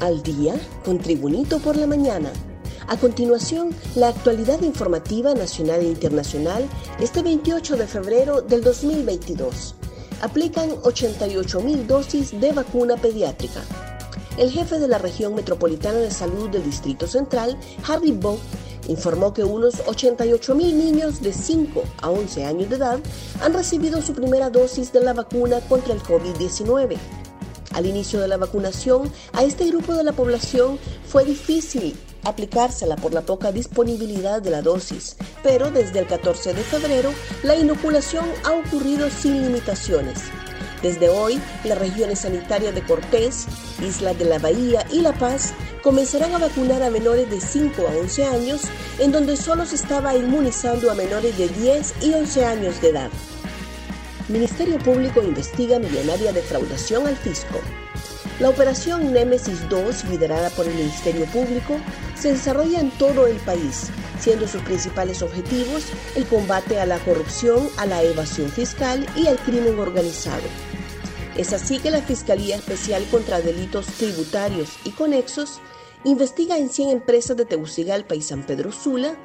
Al día con Tribunito por la mañana. A continuación, la actualidad informativa nacional e internacional este 28 de febrero del 2022. Aplican 88.000 dosis de vacuna pediátrica. El jefe de la región metropolitana de salud del Distrito Central, Harry Bock, informó que unos 88.000 niños de 5 a 11 años de edad han recibido su primera dosis de la vacuna contra el COVID-19 al inicio de la vacunación, a este grupo de la población fue difícil aplicársela por la poca disponibilidad de la dosis, pero desde el 14 de febrero la inoculación ha ocurrido sin limitaciones. Desde hoy, las regiones sanitarias de Cortés, Isla de la Bahía y La Paz comenzarán a vacunar a menores de 5 a 11 años, en donde solo se estaba inmunizando a menores de 10 y 11 años de edad. Ministerio Público investiga millonaria defraudación al fisco. La operación Némesis 2, liderada por el Ministerio Público, se desarrolla en todo el país, siendo sus principales objetivos el combate a la corrupción, a la evasión fiscal y al crimen organizado. Es así que la Fiscalía Especial contra Delitos Tributarios y Conexos investiga en 100 empresas de Tegucigalpa y San Pedro Sula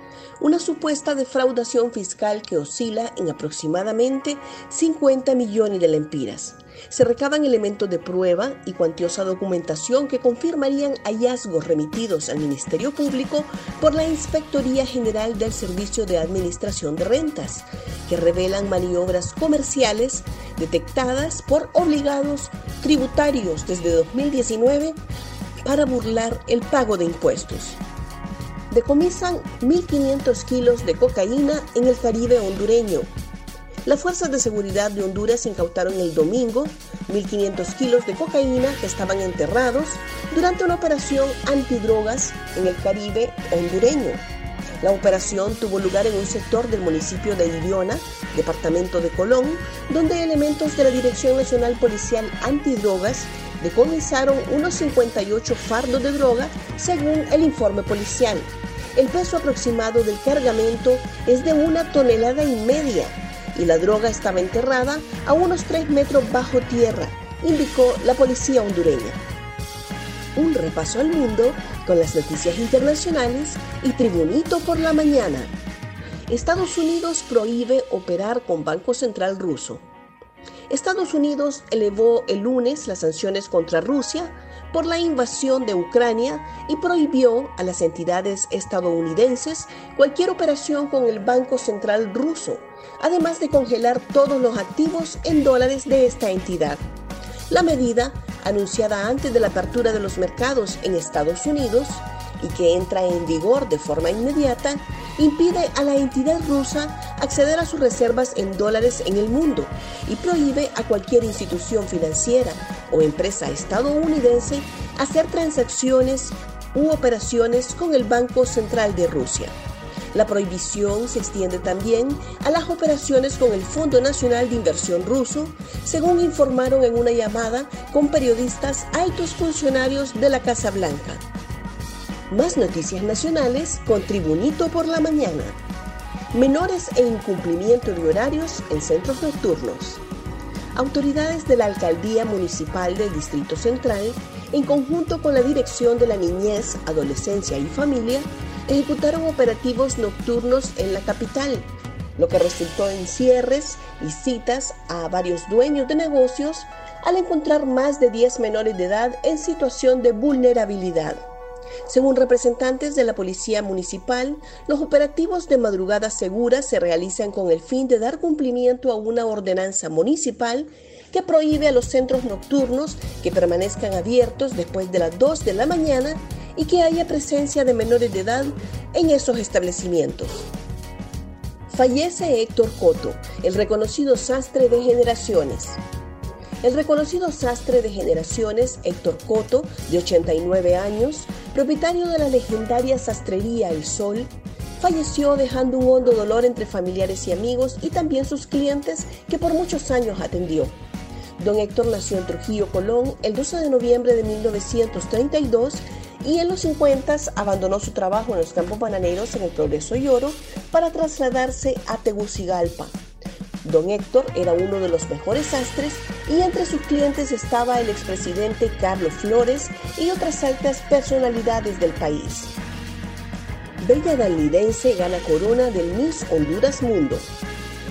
una supuesta defraudación fiscal que oscila en aproximadamente 50 millones de lempiras. Se recaban elementos de prueba y cuantiosa documentación que confirmarían hallazgos remitidos al Ministerio Público por la Inspectoría General del Servicio de Administración de Rentas, que revelan maniobras comerciales detectadas por obligados tributarios desde 2019 para burlar el pago de impuestos. Decomisan 1.500 kilos de cocaína en el Caribe hondureño. Las fuerzas de seguridad de Honduras incautaron el domingo 1.500 kilos de cocaína que estaban enterrados durante una operación antidrogas en el Caribe hondureño. La operación tuvo lugar en un sector del municipio de Iriona, departamento de Colón, donde elementos de la Dirección Nacional Policial Antidrogas decomisaron unos 58 fardos de droga según el informe policial. El peso aproximado del cargamento es de una tonelada y media y la droga estaba enterrada a unos 3 metros bajo tierra, indicó la policía hondureña. Un repaso al mundo con las noticias internacionales y Tribunito por la mañana. Estados Unidos prohíbe operar con Banco Central ruso. Estados Unidos elevó el lunes las sanciones contra Rusia por la invasión de Ucrania y prohibió a las entidades estadounidenses cualquier operación con el Banco Central ruso, además de congelar todos los activos en dólares de esta entidad. La medida, anunciada antes de la apertura de los mercados en Estados Unidos, y que entra en vigor de forma inmediata, impide a la entidad rusa acceder a sus reservas en dólares en el mundo y prohíbe a cualquier institución financiera o empresa estadounidense hacer transacciones u operaciones con el Banco Central de Rusia. La prohibición se extiende también a las operaciones con el Fondo Nacional de Inversión ruso, según informaron en una llamada con periodistas altos funcionarios de la Casa Blanca. Más noticias nacionales con Tribunito por la mañana. Menores e incumplimiento de horarios en centros nocturnos. Autoridades de la Alcaldía Municipal del Distrito Central, en conjunto con la Dirección de la Niñez, Adolescencia y Familia, ejecutaron operativos nocturnos en la capital, lo que resultó en cierres y citas a varios dueños de negocios al encontrar más de 10 menores de edad en situación de vulnerabilidad. Según representantes de la Policía Municipal, los operativos de madrugada segura se realizan con el fin de dar cumplimiento a una ordenanza municipal que prohíbe a los centros nocturnos que permanezcan abiertos después de las 2 de la mañana y que haya presencia de menores de edad en esos establecimientos. Fallece Héctor Coto, el reconocido sastre de generaciones. El reconocido sastre de generaciones Héctor Coto, de 89 años, propietario de la legendaria sastrería El Sol, falleció dejando un hondo dolor entre familiares y amigos y también sus clientes que por muchos años atendió. Don Héctor nació en Trujillo, Colón, el 12 de noviembre de 1932 y en los 50 abandonó su trabajo en los campos bananeros en el Progreso y Oro para trasladarse a Tegucigalpa. Don Héctor era uno de los mejores sastres y entre sus clientes estaba el expresidente Carlos Flores y otras altas personalidades del país. Bella Danlidense gana corona del Miss Honduras Mundo.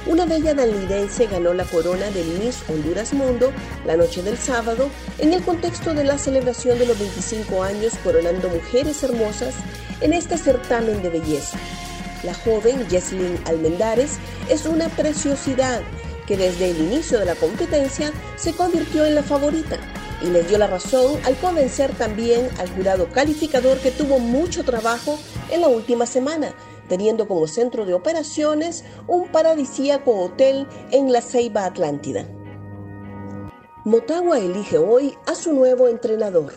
Una bella danlidense ganó la corona del Miss Honduras Mundo la noche del sábado en el contexto de la celebración de los 25 años coronando mujeres hermosas en este certamen de belleza. La joven Jesslyn Almendares es una preciosidad que desde el inicio de la competencia se convirtió en la favorita y les dio la razón al convencer también al jurado calificador que tuvo mucho trabajo en la última semana, teniendo como centro de operaciones un paradisíaco hotel en la Ceiba Atlántida. Motagua elige hoy a su nuevo entrenador.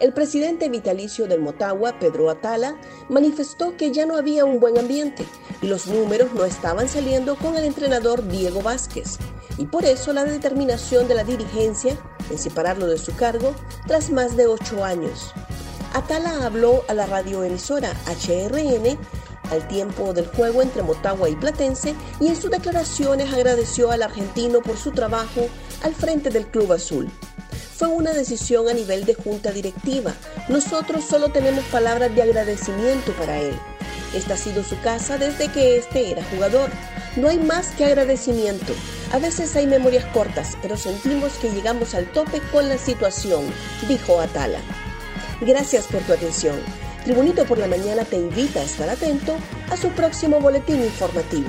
El presidente vitalicio del Motagua, Pedro Atala, manifestó que ya no había un buen ambiente los números no estaban saliendo con el entrenador Diego Vázquez, y por eso la determinación de la dirigencia en separarlo de su cargo tras más de ocho años. Atala habló a la radioemisora HRN al tiempo del juego entre Motagua y Platense y en sus declaraciones agradeció al argentino por su trabajo al frente del Club Azul fue una decisión a nivel de junta directiva. Nosotros solo tenemos palabras de agradecimiento para él. Esta ha sido su casa desde que este era jugador. No hay más que agradecimiento. A veces hay memorias cortas, pero sentimos que llegamos al tope con la situación, dijo Atala. Gracias por tu atención. Tribunito por la Mañana te invita a estar atento a su próximo boletín informativo.